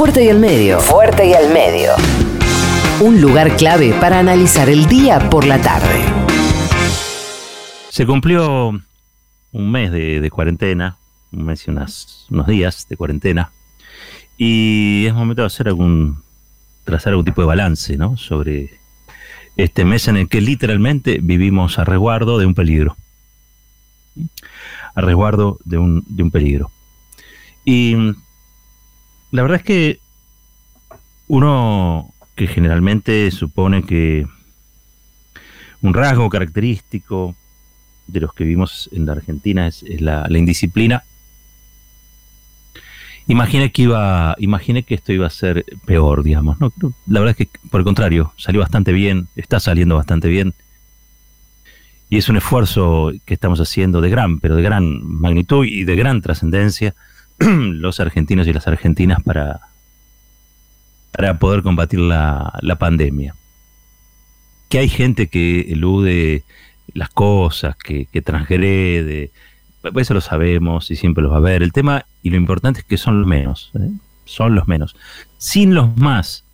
Fuerte y al medio. Fuerte y al medio. Un lugar clave para analizar el día por la tarde. Se cumplió un mes de, cuarentena, un mes y unos días de cuarentena, y es momento de hacer algún, trazar algún tipo de balance, ¿no? Sobre este mes en el que literalmente vivimos a resguardo de un peligro. A resguardo de un, de un peligro. Y la verdad es que uno que generalmente supone que un rasgo característico de los que vivimos en la Argentina es, la, indisciplina. Imaginé que iba, imaginé que esto iba a ser peor, digamos. ¿no? La verdad es que, por el contrario, salió bastante bien, está saliendo bastante bien. Y es un esfuerzo que estamos haciendo de gran, pero de gran magnitud y de gran trascendencia los argentinos y las argentinas para, para poder combatir la, la pandemia. Que hay gente que elude las cosas, que, que transgrede, pues eso lo sabemos y siempre lo va a ver. El tema y lo importante es que son los menos, ¿eh? son los menos. Sin los más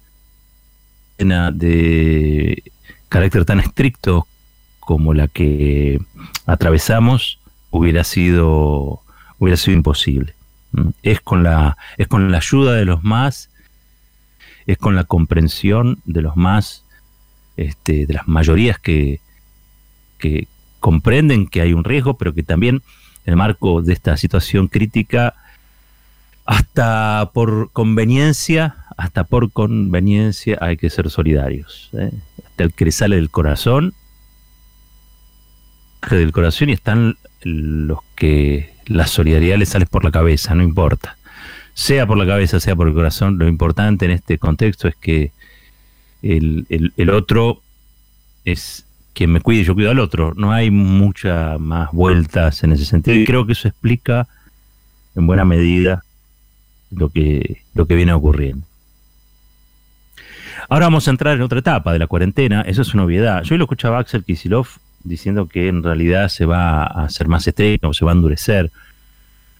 de carácter tan estricto como la que atravesamos hubiera sido hubiera sido imposible. Es con la, es con la ayuda de los más, es con la comprensión de los más, este, de las mayorías que, que comprenden que hay un riesgo, pero que también en el marco de esta situación crítica, hasta por conveniencia, hasta por conveniencia hay que ser solidarios. ¿eh? Hasta el que sale del corazón, del corazón y están los que la solidaridad le sale por la cabeza, no importa. Sea por la cabeza, sea por el corazón, lo importante en este contexto es que el, el, otro es quien me cuide y yo cuido al otro. No hay muchas más vueltas en ese sentido y creo que eso explica en buena medida lo que, lo que viene ocurriendo. Ahora vamos a entrar en otra etapa de la cuarentena, eso es una obviedad. Yo lo escuchaba a Axel Kisilov diciendo que en realidad se va a hacer más estricto, se va a endurecer.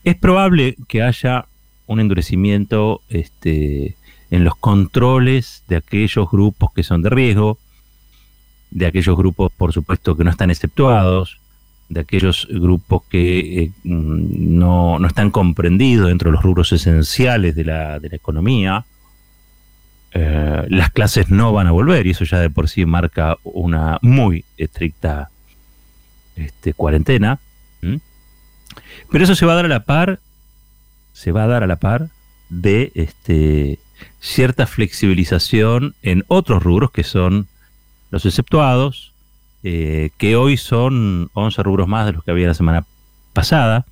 Es probable que haya un endurecimiento este, en los controles de aquellos grupos que son de riesgo, de aquellos grupos, por supuesto, que no están exceptuados, de aquellos grupos que eh, no, están comprendidos dentro de los rubros esenciales de la, de la economía. Eh, las clases no van a volver y eso ya de por sí marca una muy estricta este, cuarentena. Pero eso se va a dar a la par, se va a dar a la par de este, cierta flexibilización en otros rubros que son los exceptuados, eh, que hoy son 11 rubros más de los que había la semana pasada,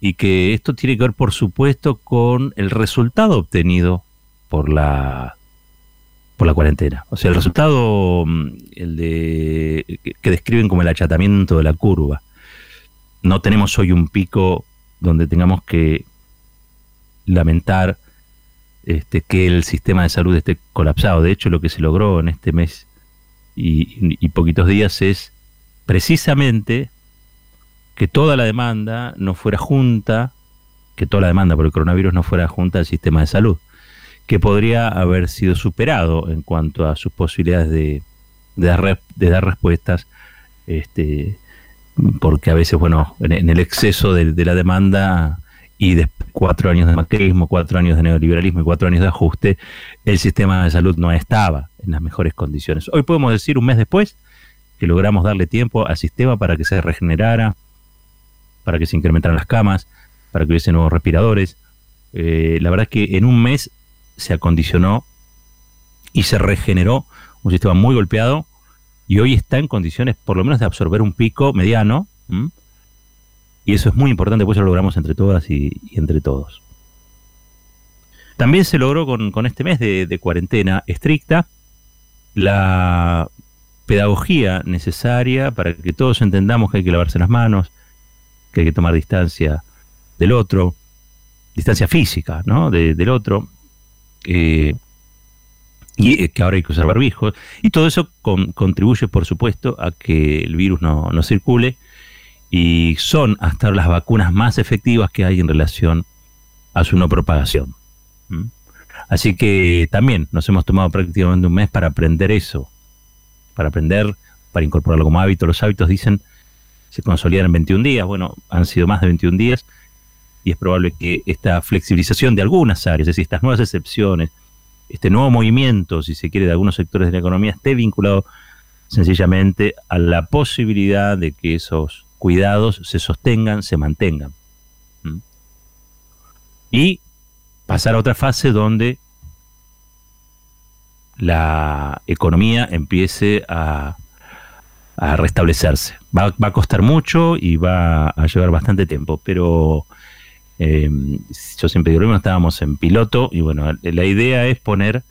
y que esto tiene que ver, por supuesto, con el resultado obtenido por la por la cuarentena. O sea, el resultado, mm, el de que describen como el achatamiento de la curva. No tenemos hoy un pico donde tengamos que lamentar este, que el sistema de salud esté colapsado. De hecho, lo que se logró en este mes y, y poquitos días es precisamente que toda la demanda no fuera junta, que toda la demanda por el coronavirus no fuera junta al sistema de salud que podría haber sido superado en cuanto a sus posibilidades de, dar, respuestas, este, porque a veces, bueno, en, el exceso de, la demanda y de cuatro años de macrismo, cuatro años de neoliberalismo y cuatro años de ajuste, el sistema de salud no estaba en las mejores condiciones. Hoy podemos decir, un mes después, que logramos darle tiempo al sistema para que se regenerara, para que se incrementaran las camas, para que hubiese nuevos respiradores. Eh, la verdad es que en un mes se acondicionó y se regeneró un sistema muy golpeado y hoy está en condiciones por lo menos de absorber un pico mediano. Y eso es muy importante, pues lo logramos entre todas y, entre todos. También se logró con, este mes de, cuarentena estricta la pedagogía necesaria para que todos entendamos que hay que lavarse las manos, que hay que tomar distancia del otro, distancia física, ¿no? del otro, eh, y que ahora hay que usar barbijos, y todo eso contribuye, por supuesto, a que el virus no, circule, y son hasta las vacunas más efectivas que hay en relación a su no propagación. Así que también nos hemos tomado prácticamente un mes para aprender eso, para aprender, para incorporarlo como hábito. Los hábitos dicen se consolidan en 21 días, bueno, han sido más de 21 días y es probable que esta flexibilización de algunas áreas, es decir, estas nuevas excepciones, este nuevo movimiento, si se quiere, de algunos sectores de la economía esté vinculado sencillamente a la posibilidad de que esos cuidados se sostengan, se mantengan. Y pasar a otra fase donde la economía empiece a, restablecerse. Va, va, a costar mucho y va a llevar bastante tiempo, pero eh, yo siempre digo, estábamos en piloto y bueno, la idea es poner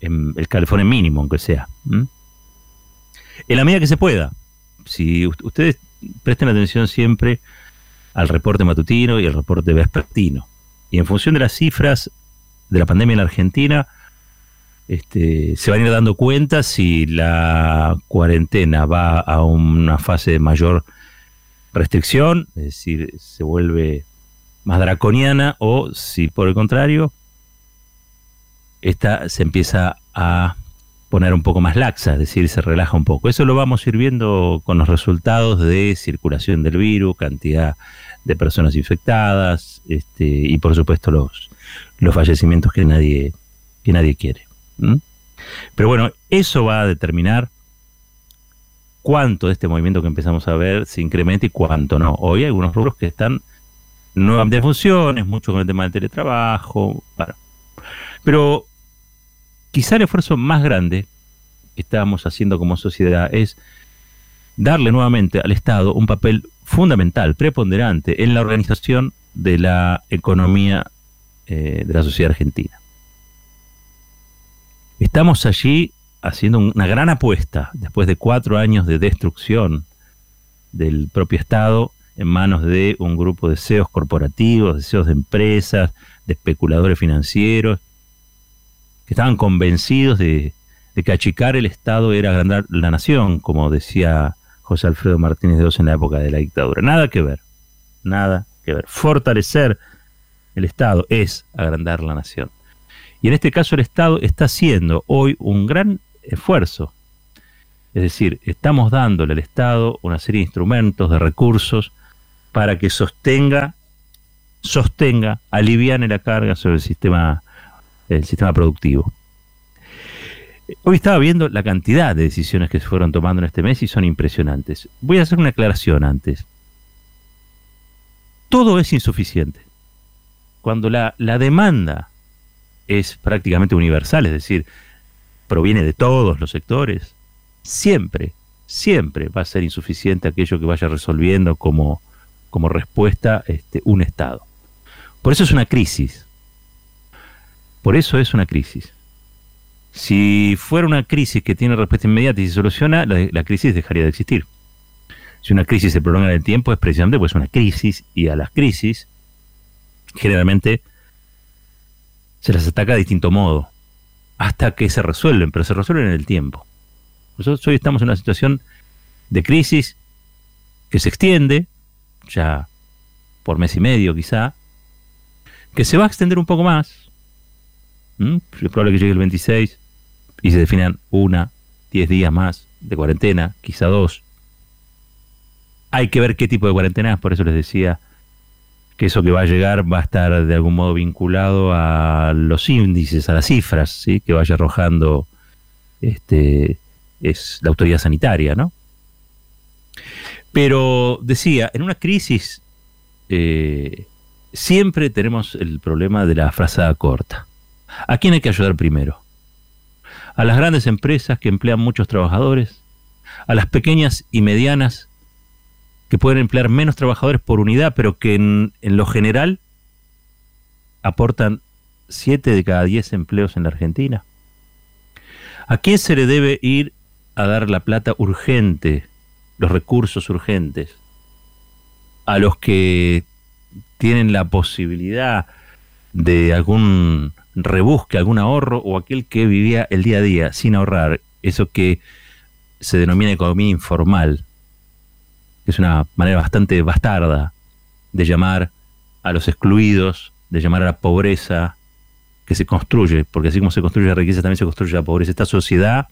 el calefón en mínimo, aunque sea. En la medida que se pueda. Si ustedes presten atención siempre al reporte matutino y al reporte vespertino. Y en función de las cifras de la pandemia en la Argentina, este, se van a ir dando cuenta si la cuarentena va a una fase de mayor restricción, es decir, se vuelve más draconiana o si por el contrario, esta se empieza a poner un poco más laxa, es decir, se relaja un poco. Eso lo vamos a ir viendo con los resultados de circulación del virus, cantidad de personas infectadas este, y por supuesto los, los fallecimientos que nadie, que nadie quiere. Pero bueno, eso va a determinar cuánto de este movimiento que empezamos a ver se incrementa y cuánto no. Hoy hay algunos rubros que están nuevamente funciones, mucho con el tema del teletrabajo. Pero quizá el esfuerzo más grande que estamos haciendo como sociedad es darle nuevamente al Estado un papel fundamental, preponderante en la organización de la economía eh, de la sociedad argentina. Estamos allí haciendo una gran apuesta, después de cuatro años de destrucción del propio Estado, en manos de un grupo de CEOs corporativos, de CEOs de empresas, de especuladores financieros, que estaban convencidos de, que achicar el Estado era agrandar la nación, como decía José Alfredo Martínez de Oz en la época de la dictadura. Nada que ver, nada que ver. Fortalecer el Estado es agrandar la nación. Y en este caso el Estado está haciendo hoy un gran esfuerzo. Es decir, estamos dándole al Estado una serie de instrumentos, de recursos, para que sostenga, sostenga, aliviane la carga sobre el sistema, el sistema productivo. Hoy estaba viendo la cantidad de decisiones que se fueron tomando en este mes y son impresionantes. Voy a hacer una aclaración antes. Todo es insuficiente. Cuando la, la demanda es prácticamente universal, es decir, proviene de todos los sectores, siempre, siempre va a ser insuficiente aquello que vaya resolviendo como como respuesta este, un Estado. Por eso es una crisis. Por eso es una crisis. Si fuera una crisis que tiene respuesta inmediata y se soluciona, la, crisis dejaría de existir. Si una crisis se prolonga en el tiempo, es precisamente pues una crisis, y a las crisis generalmente se las ataca de distinto modo, hasta que se resuelven, pero se resuelven en el tiempo. Nosotros hoy estamos en una situación de crisis que se extiende, ya por mes y medio quizá, que se va a extender un poco más. Es probable que llegue el 26 y se definan una, diez días más de cuarentena, quizá dos. Hay que ver qué tipo de cuarentena, por eso les decía que eso que va a llegar va a estar de algún modo vinculado a los índices, a las cifras, ¿sí? que vaya arrojando este, es la autoridad sanitaria, ¿no? Pero decía, en una crisis eh, siempre tenemos el problema de la frazada corta. ¿A quién hay que ayudar primero? ¿A las grandes empresas que emplean muchos trabajadores? ¿A las pequeñas y medianas que pueden emplear menos trabajadores por unidad, pero que en, en lo general aportan 7 de cada 10 empleos en la Argentina? ¿A quién se le debe ir a dar la plata urgente los recursos urgentes, a los que tienen la posibilidad de algún rebusque, algún ahorro, o aquel que vivía el día a día sin ahorrar, eso que se denomina economía informal, es una manera bastante bastarda de llamar a los excluidos, de llamar a la pobreza, que que se construye, porque así como se construye la riqueza, también se construye la pobreza. Esta sociedad,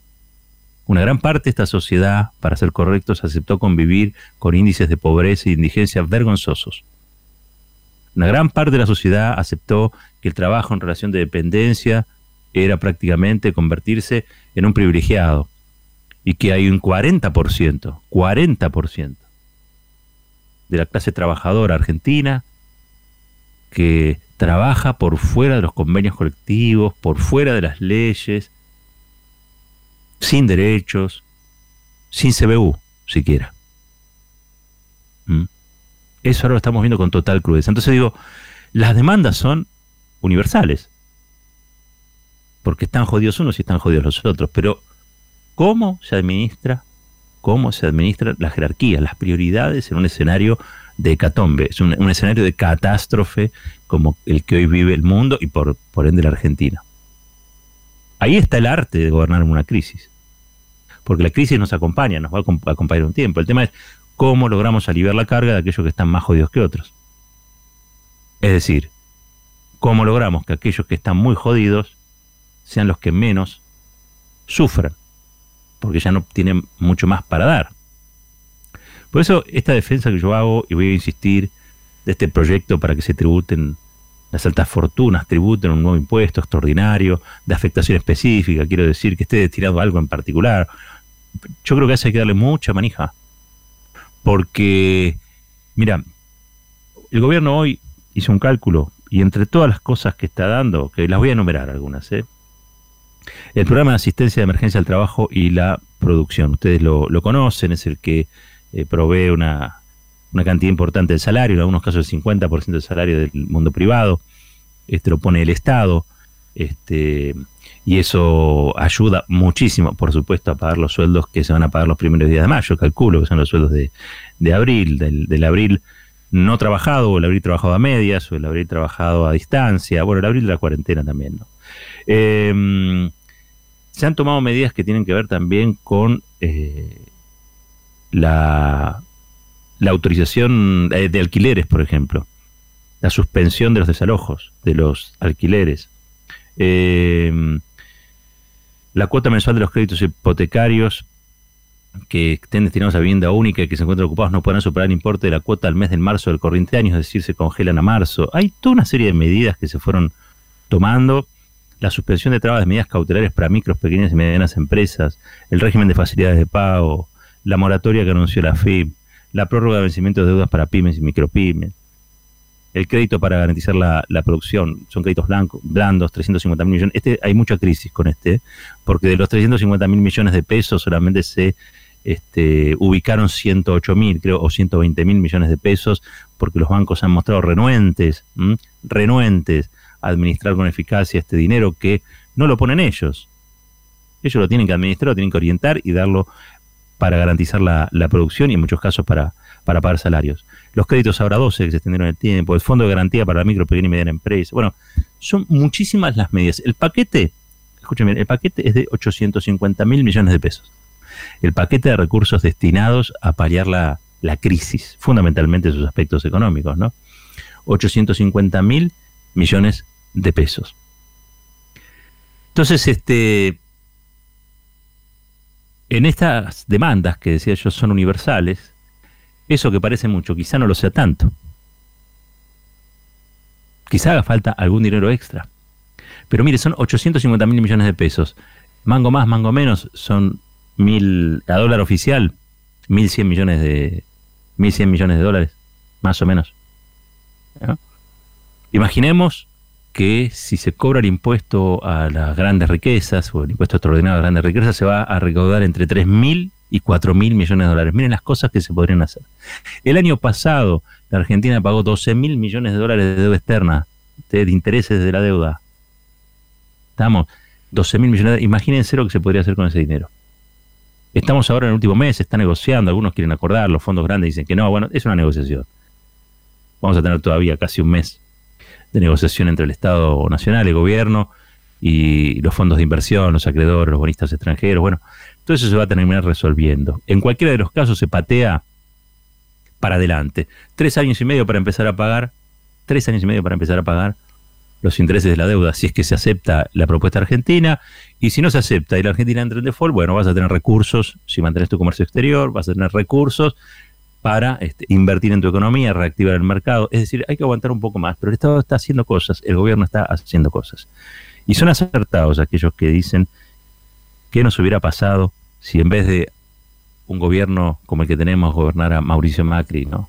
una gran parte de esta sociedad, para ser correctos, aceptó convivir con índices de pobreza e indigencia vergonzosos. Una gran parte de la sociedad aceptó que el trabajo en relación de dependencia era prácticamente convertirse en un privilegiado y que hay un 40%, 40% de la clase trabajadora argentina que trabaja por fuera de los convenios colectivos, por fuera de las leyes, sin derechos, sin CBU siquiera. ¿Mm? Eso ahora lo estamos viendo con total crudeza. Entonces digo, las demandas son universales, porque están jodidos unos y están jodidos los otros, pero ¿cómo se administra? ¿Cómo se administra la jerarquía, las prioridades en un escenario de hecatombe? Es un escenario de catástrofe como el que hoy vive el mundo y por, por ende la Argentina. Ahí está el arte de gobernar en una crisis. Porque la crisis nos acompaña, nos va a acompañar un tiempo. El tema es cómo logramos aliviar la carga de aquellos que están más jodidos que otros. Es decir, cómo logramos que aquellos que están muy jodidos sean los que menos sufran, porque ya no tienen mucho más para dar. Por eso esta defensa que yo hago, y voy a insistir, de este proyecto para que se tributen las altas fortunas, tributen un nuevo impuesto extraordinario de afectación específica, quiero decir que esté destinado a algo en particular. Yo creo que hay que darle mucha manija, porque, mira, el gobierno hoy hizo un cálculo y entre todas las cosas que está dando, que las voy a enumerar algunas, ¿eh? el programa de asistencia de emergencia al trabajo y la producción, ustedes lo, conocen, es el que eh, provee una, una cantidad importante de salario, en algunos casos el 50% del salario del mundo privado, este lo pone el Estado, este, y eso ayuda muchísimo, por supuesto, a pagar los sueldos que se van a pagar los primeros días de mayo, calculo que son los sueldos de, abril, del, abril no trabajado, o el abril trabajado a medias, o el abril trabajado a distancia, bueno, el abril de la cuarentena también, ¿no? Em, se han tomado medidas que tienen que ver también con eh, la la autorización eh, de alquileres, por ejemplo, la suspensión de los desalojos, de los alquileres, eh, la cuota mensual de los créditos hipotecarios que estén destinados a vivienda única y que se encuentran ocupados no podrán superar el importe de la cuota al mes del marzo del corriente año, es decir, se congelan a marzo. Hay toda una serie de medidas que se fueron tomando. La suspensión de trabas de medidas cautelares para micros, pequeñas y medianas empresas, el régimen de facilidades de pago, la moratoria que anunció la FIP, la prórroga de vencimientos de deudas para pymes y micropymes, el crédito para garantizar la, producción, son créditos blancos, blandos, 350 mil millones. Este, hay mucha crisis con este, porque de los 350 mil millones de pesos solamente se este, ubicaron 108 mil, creo, o 120 mil millones de pesos, porque los bancos han mostrado renuentes, renuentes a administrar con eficacia este dinero que no lo ponen ellos. Ellos lo tienen que administrar, lo tienen que orientar y darlo para garantizar la, producción y en muchos casos para, para pagar salarios. Los créditos ahora 12 que se extendieron en el tiempo, el fondo de garantía para la micro, pequeña y mediana empresa. Bueno, son muchísimas las medidas. El paquete, escuchen bien, el paquete es de 850 mil millones de pesos. El paquete de recursos destinados a paliar la, la crisis, fundamentalmente sus aspectos económicos, ¿no? 850 mil millones de pesos. Entonces, este, en estas demandas que decía yo son universales, eso que parece mucho quizá no lo sea tanto. Quizá haga falta algún dinero extra. Pero mire, son 850 mil millones de pesos. Mango más, mango menos, son mil, a dólar oficial, 1.100 millones de, 1.100 millones de dólares, más o menos. Imaginemos que si se cobra el impuesto a las grandes riquezas o el impuesto extraordinario a las grandes riquezas, se va a recaudar entre 3.000 y 4.000 millones de dólares. Miren las cosas que se podrían hacer. El año pasado, la Argentina pagó 12.000 millones de dólares de deuda externa, de, intereses de la deuda. Estamos, 12.000 millones de Imagínense lo que se podría hacer con ese dinero. Estamos ahora en el último mes, se está negociando, algunos quieren acordar, los fondos grandes dicen que no, bueno, es una negociación. Vamos a tener todavía casi un mes de negociación entre el Estado Nacional, el gobierno y los fondos de inversión, los acreedores, los bonistas extranjeros. Bueno, todo eso se va a terminar resolviendo. En cualquiera de los casos se patea para adelante. Tres años y medio para empezar a pagar, tres años y medio para empezar a pagar, los intereses de la deuda si es que se acepta la propuesta argentina y si no se acepta y la Argentina entra en default, bueno, vas a tener recursos, si mantienes tu comercio exterior, vas a tener recursos para este, invertir en tu economía, reactivar el mercado. Es decir, hay que aguantar un poco más, pero el Estado está haciendo cosas, el gobierno está haciendo cosas. Y son acertados aquellos que dicen qué nos hubiera pasado si en vez de un gobierno como el que tenemos gobernara Mauricio Macri, ¿no?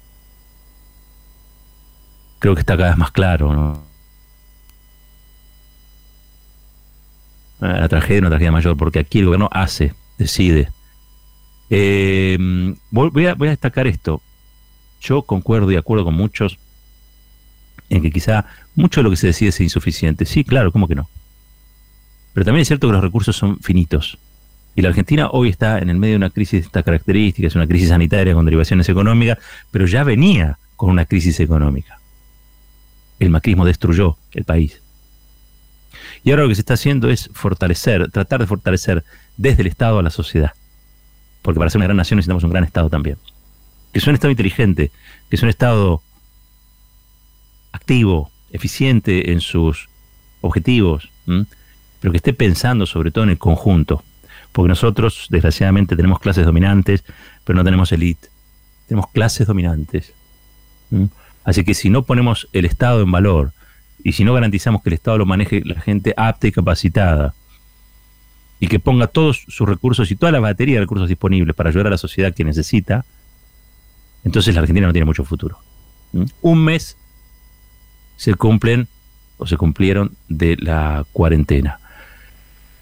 Creo que está cada vez más claro, ¿no? La tragedia es una tragedia mayor, porque aquí el gobierno hace, decide. Eh, voy, a, voy a destacar esto. Yo concuerdo y acuerdo con muchos en que quizá mucho de lo que se decide es insuficiente. Sí, claro, ¿cómo que no? Pero también es cierto que los recursos son finitos. Y la Argentina hoy está en el medio de una crisis de estas características, una crisis sanitaria con derivaciones económicas, pero ya venía con una crisis económica. El macrismo destruyó el país. Y ahora lo que se está haciendo es fortalecer, tratar de fortalecer desde el Estado a la sociedad. Porque para ser una gran nación necesitamos un gran Estado también. Que sea un Estado inteligente, que sea un Estado activo, eficiente en sus objetivos, pero que esté pensando sobre todo en el conjunto. Porque nosotros, desgraciadamente, tenemos clases dominantes, pero no tenemos elite. Tenemos clases dominantes. Así que si no ponemos el Estado en valor y si no garantizamos que el Estado lo maneje la gente apta y capacitada y que ponga todos sus recursos y toda la batería de recursos disponibles para ayudar a la sociedad que necesita, entonces la Argentina no tiene mucho futuro. Un mes se cumplen o se cumplieron de la cuarentena.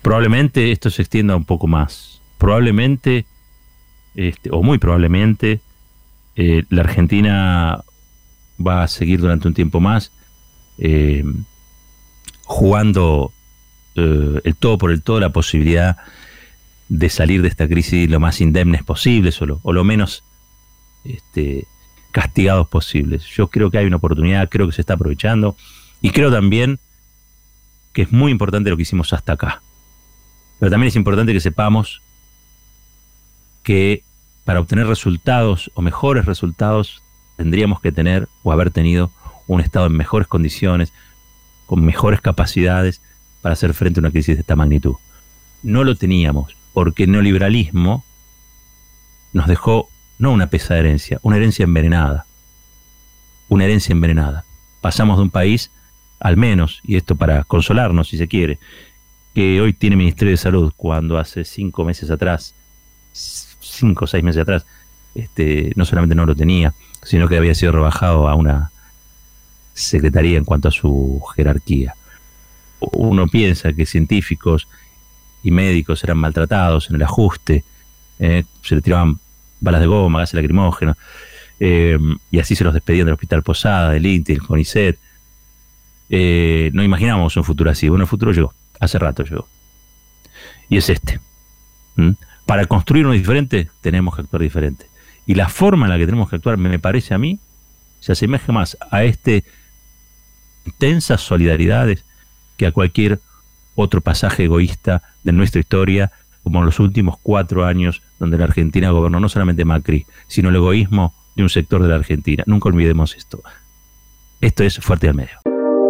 Probablemente esto se extienda un poco más. Probablemente, este, o muy probablemente, eh, la Argentina va a seguir durante un tiempo más eh, jugando eh, el todo por el todo la posibilidad de salir de esta crisis lo más indemnes posibles o lo, menos este, castigados posibles. Yo creo que hay una oportunidad, creo que se está aprovechando y creo también que es muy importante lo que hicimos hasta acá. Pero también es importante que sepamos que para obtener resultados o mejores resultados tendríamos que tener o haber tenido un Estado en mejores condiciones, con mejores capacidades para hacer frente a una crisis de esta magnitud. No lo teníamos, porque el neoliberalismo nos dejó no una pesa herencia, una herencia envenenada. Una herencia envenenada. Pasamos de un país, al menos, y esto para consolarnos si se quiere, que hoy tiene Ministerio de Salud, cuando hace cinco meses atrás, cinco o seis meses atrás, este, no solamente no lo tenía, sino que había sido rebajado a una secretaría en cuanto a su jerarquía. Uno piensa que científicos y médicos eran maltratados en el ajuste, eh, se le tiraban balas de goma, gases lacrimógenos, eh, y así se los despedían del Hospital Posada, del INTI, del CONICET. Eh, no imaginamos un futuro así. Bueno, el futuro llegó, hace rato llegó. Y es este. Para construir uno diferente, tenemos que actuar diferente. Y la forma en la que tenemos que actuar, me parece a mí, se asemeja más a este intensas solidaridades que a cualquier otro pasaje egoísta de nuestra historia, como en los últimos cuatro años donde la Argentina gobernó no solamente Macri, sino el egoísmo de un sector de la Argentina. Nunca olvidemos esto. Esto es Fuerte al Medio.